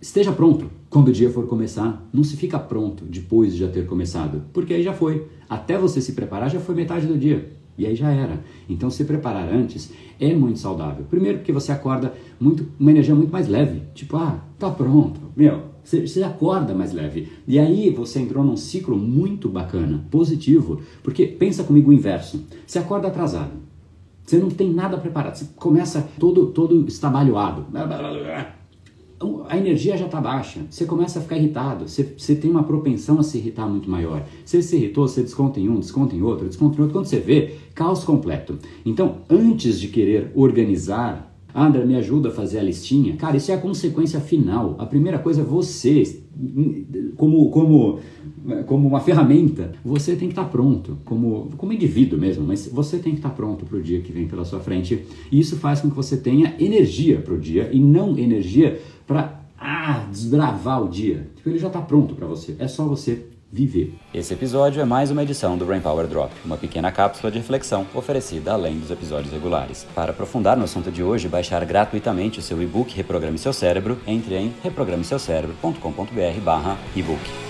esteja pronto quando o dia for começar. Não se fica pronto depois de já ter começado, porque aí já foi. Até você se preparar já foi metade do dia. E aí já era. Então se preparar antes é muito saudável. Primeiro porque você acorda muito, uma energia muito mais leve. Tipo, ah, tá pronto. Meu, você, você acorda mais leve. E aí você entrou num ciclo muito bacana, positivo. Porque pensa comigo o inverso. Você acorda atrasado. Você não tem nada preparado. Você começa todo, todo estabalhoado a energia já está baixa, você começa a ficar irritado, você, você, tem uma propensão a se irritar muito maior. Você se irritou, você desconta em um, desconta em outro, desconta em outro. Quando você vê, caos completo. Então, antes de querer organizar André, me ajuda a fazer a listinha. Cara, isso é a consequência final. A primeira coisa é você, como, como, como uma ferramenta, você tem que estar pronto, como, como indivíduo mesmo, mas você tem que estar pronto para o dia que vem pela sua frente. E isso faz com que você tenha energia para o dia e não energia para ah, desbravar o dia. Tipo, ele já está pronto para você. É só você viver. Esse episódio é mais uma edição do Brain Power Drop, uma pequena cápsula de reflexão oferecida além dos episódios regulares. Para aprofundar no assunto de hoje baixar gratuitamente o seu e-book Reprograme Seu Cérebro, entre em reprogrameseucerebro.com.br/ebook.